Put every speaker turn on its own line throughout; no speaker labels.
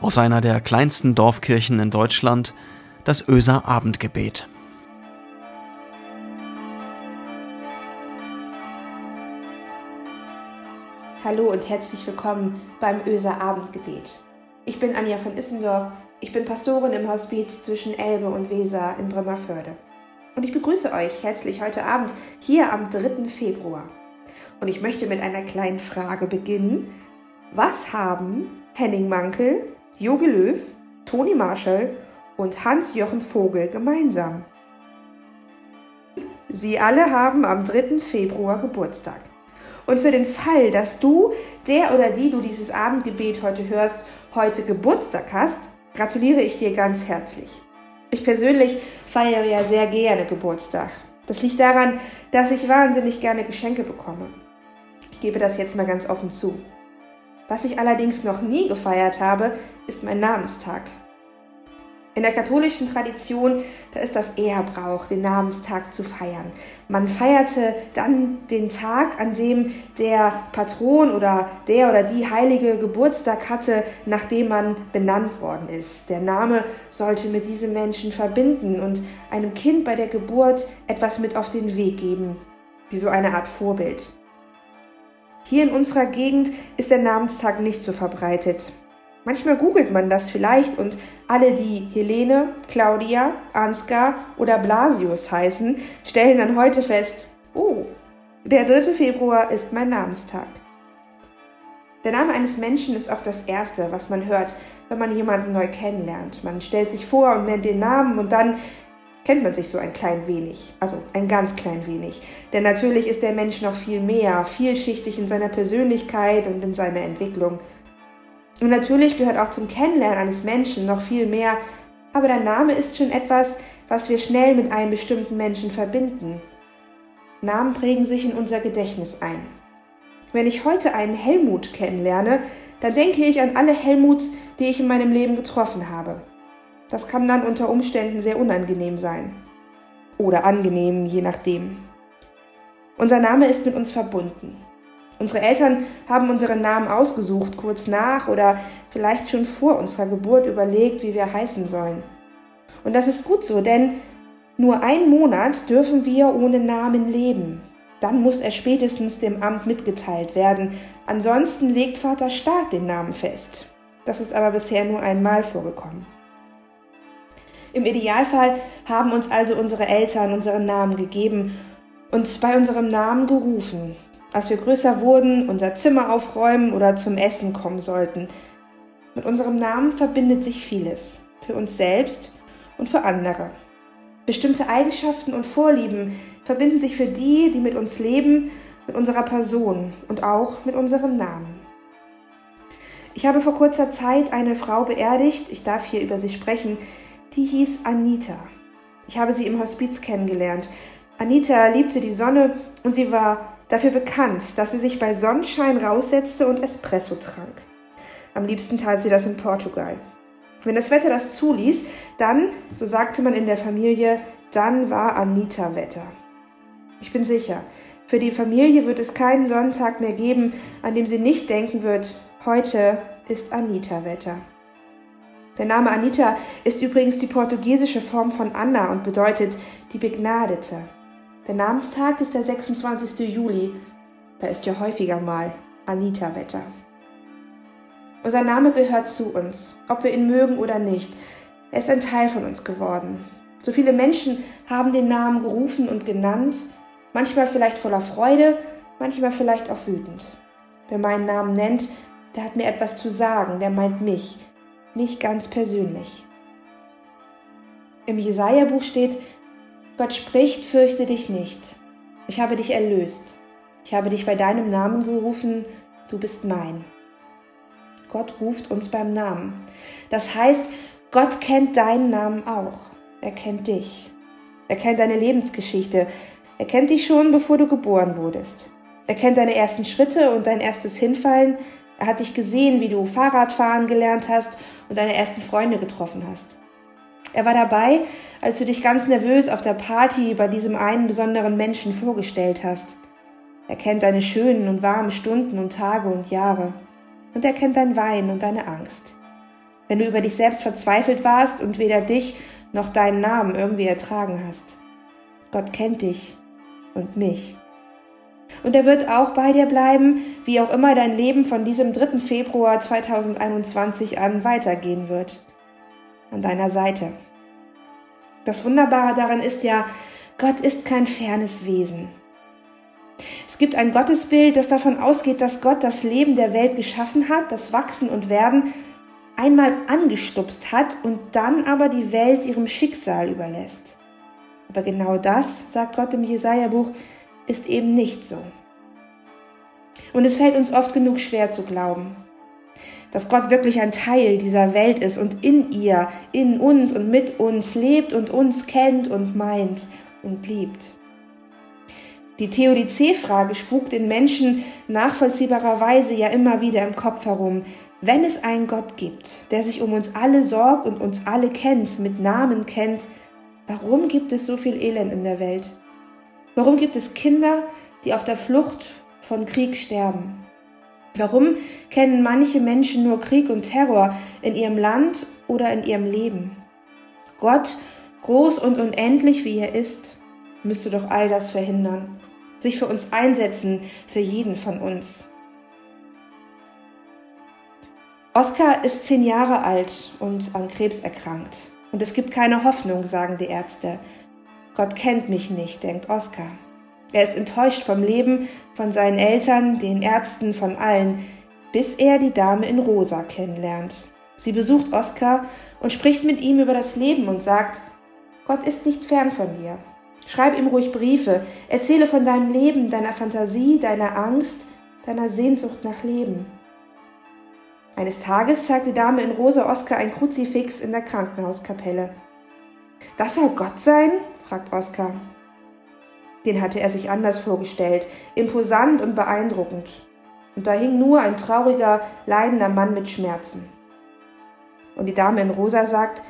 aus einer der kleinsten Dorfkirchen in Deutschland, das Öser Abendgebet.
Hallo und herzlich willkommen beim Öser Abendgebet. Ich bin Anja von Issendorf, ich bin Pastorin im Hospiz zwischen Elbe und Weser in Bremerförde. Und ich begrüße euch herzlich heute Abend hier am 3. Februar. Und ich möchte mit einer kleinen Frage beginnen. Was haben Henning Mankel, Jogi Löw, Toni Marshall und Hans-Jochen Vogel gemeinsam? Sie alle haben am 3. Februar Geburtstag. Und für den Fall, dass du, der oder die du dieses Abendgebet heute hörst, heute Geburtstag hast, gratuliere ich dir ganz herzlich. Ich persönlich feiere ja sehr gerne Geburtstag. Das liegt daran, dass ich wahnsinnig gerne Geschenke bekomme. Ich gebe das jetzt mal ganz offen zu. Was ich allerdings noch nie gefeiert habe, ist mein Namenstag. In der katholischen Tradition, da ist das eher Brauch, den Namenstag zu feiern. Man feierte dann den Tag, an dem der Patron oder der oder die Heilige Geburtstag hatte, nachdem man benannt worden ist. Der Name sollte mit diesem Menschen verbinden und einem Kind bei der Geburt etwas mit auf den Weg geben, wie so eine Art Vorbild. Hier in unserer Gegend ist der Namenstag nicht so verbreitet. Manchmal googelt man das vielleicht und alle, die Helene, Claudia, Ansgar oder Blasius heißen, stellen dann heute fest, oh, der 3. Februar ist mein Namenstag. Der Name eines Menschen ist oft das Erste, was man hört, wenn man jemanden neu kennenlernt. Man stellt sich vor und nennt den Namen und dann kennt man sich so ein klein wenig, also ein ganz klein wenig. Denn natürlich ist der Mensch noch viel mehr, vielschichtig in seiner Persönlichkeit und in seiner Entwicklung. Und natürlich gehört auch zum Kennenlernen eines Menschen noch viel mehr, aber der Name ist schon etwas, was wir schnell mit einem bestimmten Menschen verbinden. Namen prägen sich in unser Gedächtnis ein. Wenn ich heute einen Helmut kennenlerne, dann denke ich an alle Helmuts, die ich in meinem Leben getroffen habe. Das kann dann unter Umständen sehr unangenehm sein. Oder angenehm, je nachdem. Unser Name ist mit uns verbunden. Unsere Eltern haben unseren Namen ausgesucht, kurz nach oder vielleicht schon vor unserer Geburt überlegt, wie wir heißen sollen. Und das ist gut so, denn nur einen Monat dürfen wir ohne Namen leben. Dann muss er spätestens dem Amt mitgeteilt werden. Ansonsten legt Vater Staat den Namen fest. Das ist aber bisher nur einmal vorgekommen. Im Idealfall haben uns also unsere Eltern unseren Namen gegeben und bei unserem Namen gerufen, als wir größer wurden, unser Zimmer aufräumen oder zum Essen kommen sollten. Mit unserem Namen verbindet sich vieles, für uns selbst und für andere. Bestimmte Eigenschaften und Vorlieben verbinden sich für die, die mit uns leben, mit unserer Person und auch mit unserem Namen. Ich habe vor kurzer Zeit eine Frau beerdigt, ich darf hier über sie sprechen, die hieß Anita. Ich habe sie im Hospiz kennengelernt. Anita liebte die Sonne und sie war dafür bekannt, dass sie sich bei Sonnenschein raussetzte und Espresso trank. Am liebsten tat sie das in Portugal. Wenn das Wetter das zuließ, dann, so sagte man in der Familie, dann war Anita Wetter. Ich bin sicher, für die Familie wird es keinen Sonntag mehr geben, an dem sie nicht denken wird, heute ist Anita Wetter. Der Name Anita ist übrigens die portugiesische Form von Anna und bedeutet die Begnadete. Der Namenstag ist der 26. Juli. Da ist ja häufiger mal Anita-Wetter. Unser Name gehört zu uns, ob wir ihn mögen oder nicht. Er ist ein Teil von uns geworden. So viele Menschen haben den Namen gerufen und genannt, manchmal vielleicht voller Freude, manchmal vielleicht auch wütend. Wer meinen Namen nennt, der hat mir etwas zu sagen, der meint mich, mich ganz persönlich. Im Jesaja-Buch steht, Gott spricht, fürchte dich nicht. Ich habe dich erlöst. Ich habe dich bei deinem Namen gerufen, du bist mein. Gott ruft uns beim Namen. Das heißt, Gott kennt deinen Namen auch. Er kennt dich. Er kennt deine Lebensgeschichte. Er kennt dich schon, bevor du geboren wurdest. Er kennt deine ersten Schritte und dein erstes Hinfallen. Er hat dich gesehen, wie du Fahrradfahren gelernt hast und deine ersten Freunde getroffen hast. Er war dabei, als du dich ganz nervös auf der Party bei diesem einen besonderen Menschen vorgestellt hast. Er kennt deine schönen und warmen Stunden und Tage und Jahre. Und er kennt dein Wein und deine Angst. wenn du über dich selbst verzweifelt warst und weder dich noch deinen Namen irgendwie ertragen hast. Gott kennt dich und mich. Und er wird auch bei dir bleiben, wie auch immer dein Leben von diesem 3. Februar 2021 an weitergehen wird. An deiner Seite. Das Wunderbare daran ist ja, Gott ist kein fernes Wesen. Es gibt ein Gottesbild, das davon ausgeht, dass Gott das Leben der Welt geschaffen hat, das Wachsen und Werden einmal angestupst hat und dann aber die Welt ihrem Schicksal überlässt. Aber genau das, sagt Gott im Jesaja-Buch, ist eben nicht so. Und es fällt uns oft genug schwer zu glauben, dass Gott wirklich ein Teil dieser Welt ist und in ihr, in uns und mit uns lebt und uns kennt und meint und liebt. Die Theodizee-Frage spukt den Menschen nachvollziehbarerweise ja immer wieder im Kopf herum. Wenn es einen Gott gibt, der sich um uns alle sorgt und uns alle kennt, mit Namen kennt, warum gibt es so viel Elend in der Welt? Warum gibt es Kinder, die auf der Flucht von Krieg sterben? Warum kennen manche Menschen nur Krieg und Terror in ihrem Land oder in ihrem Leben? Gott, groß und unendlich wie er ist, müsste doch all das verhindern, sich für uns einsetzen, für jeden von uns. Oskar ist zehn Jahre alt und an Krebs erkrankt. Und es gibt keine Hoffnung, sagen die Ärzte. Gott kennt mich nicht, denkt Oskar. Er ist enttäuscht vom Leben, von seinen Eltern, den Ärzten, von allen, bis er die Dame in Rosa kennenlernt. Sie besucht Oskar und spricht mit ihm über das Leben und sagt, Gott ist nicht fern von dir. Schreib ihm ruhig Briefe, erzähle von deinem Leben, deiner Fantasie, deiner Angst, deiner Sehnsucht nach Leben. Eines Tages zeigt die Dame in Rosa Oskar ein Kruzifix in der Krankenhauskapelle. Das soll Gott sein? Fragt Oskar. Den hatte er sich anders vorgestellt, imposant und beeindruckend. Und da hing nur ein trauriger, leidender Mann mit Schmerzen. Und die Dame in Rosa sagt,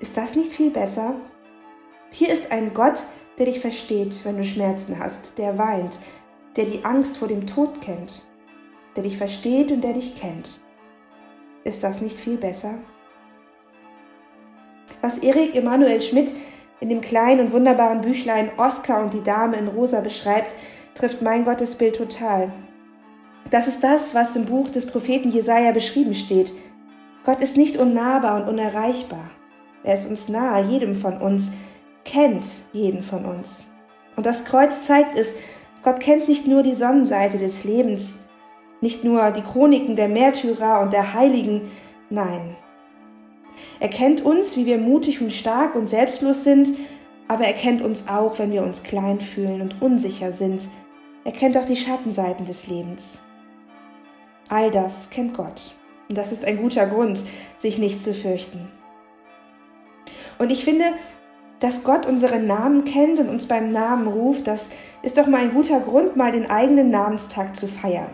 ist das nicht viel besser? Hier ist ein Gott, der dich versteht, wenn du Schmerzen hast, der weint, der die Angst vor dem Tod kennt, der dich versteht und der dich kennt. Ist das nicht viel besser? Was Erik Emanuel Schmidt in dem kleinen und wunderbaren Büchlein Oskar und die Dame in Rosa beschreibt, trifft mein Gottesbild total. Das ist das, was im Buch des Propheten Jesaja beschrieben steht. Gott ist nicht unnahbar und unerreichbar. Er ist uns nahe, jedem von uns, kennt jeden von uns. Und das Kreuz zeigt es, Gott kennt nicht nur die Sonnenseite des Lebens, nicht nur die Chroniken der Märtyrer und der Heiligen, nein, er kennt uns, wie wir mutig und stark und selbstlos sind, aber er kennt uns auch, wenn wir uns klein fühlen und unsicher sind. Er kennt auch die Schattenseiten des Lebens. All das kennt Gott. Und das ist ein guter Grund, sich nicht zu fürchten. Und ich finde, dass Gott unsere Namen kennt und uns beim Namen ruft, das ist doch mal ein guter Grund, mal den eigenen Namenstag zu feiern.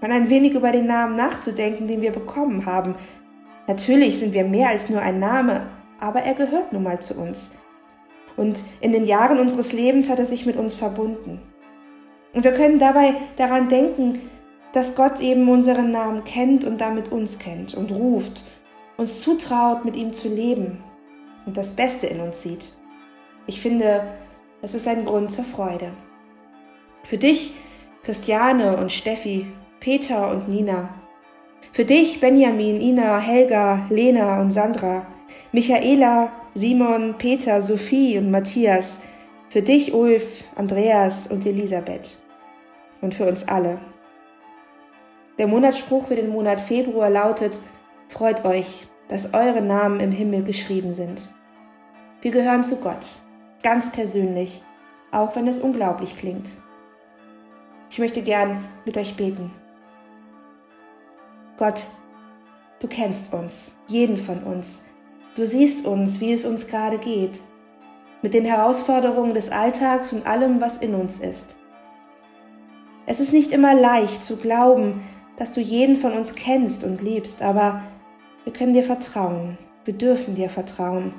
Mal ein wenig über den Namen nachzudenken, den wir bekommen haben, Natürlich sind wir mehr als nur ein Name, aber er gehört nun mal zu uns. Und in den Jahren unseres Lebens hat er sich mit uns verbunden. Und wir können dabei daran denken, dass Gott eben unseren Namen kennt und damit uns kennt und ruft, uns zutraut, mit ihm zu leben und das Beste in uns sieht. Ich finde, das ist ein Grund zur Freude. Für dich, Christiane und Steffi, Peter und Nina, für dich, Benjamin, Ina, Helga, Lena und Sandra, Michaela, Simon, Peter, Sophie und Matthias, für dich, Ulf, Andreas und Elisabeth und für uns alle. Der Monatsspruch für den Monat Februar lautet, Freut euch, dass eure Namen im Himmel geschrieben sind. Wir gehören zu Gott, ganz persönlich, auch wenn es unglaublich klingt. Ich möchte gern mit euch beten. Gott, du kennst uns, jeden von uns. Du siehst uns, wie es uns gerade geht, mit den Herausforderungen des Alltags und allem, was in uns ist. Es ist nicht immer leicht zu glauben, dass du jeden von uns kennst und liebst, aber wir können dir vertrauen, wir dürfen dir vertrauen,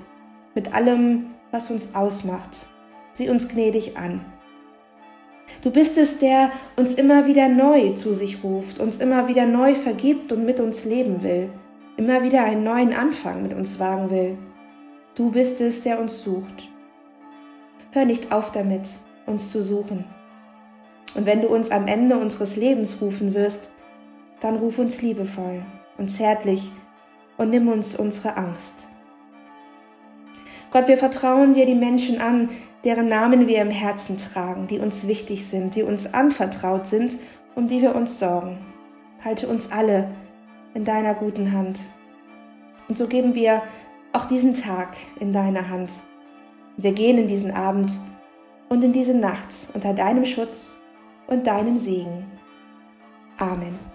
mit allem, was uns ausmacht. Sieh uns gnädig an. Du bist es, der uns immer wieder neu zu sich ruft, uns immer wieder neu vergibt und mit uns leben will. immer wieder einen neuen Anfang mit uns wagen will. Du bist es, der uns sucht. Hör nicht auf damit, uns zu suchen. Und wenn du uns am Ende unseres Lebens rufen wirst, dann ruf uns liebevoll und zärtlich und nimm uns unsere Angst. Gott, wir vertrauen dir die Menschen an, deren Namen wir im Herzen tragen, die uns wichtig sind, die uns anvertraut sind, um die wir uns sorgen. Halte uns alle in deiner guten Hand. Und so geben wir auch diesen Tag in deine Hand. Wir gehen in diesen Abend und in diese Nacht unter deinem Schutz und deinem Segen. Amen.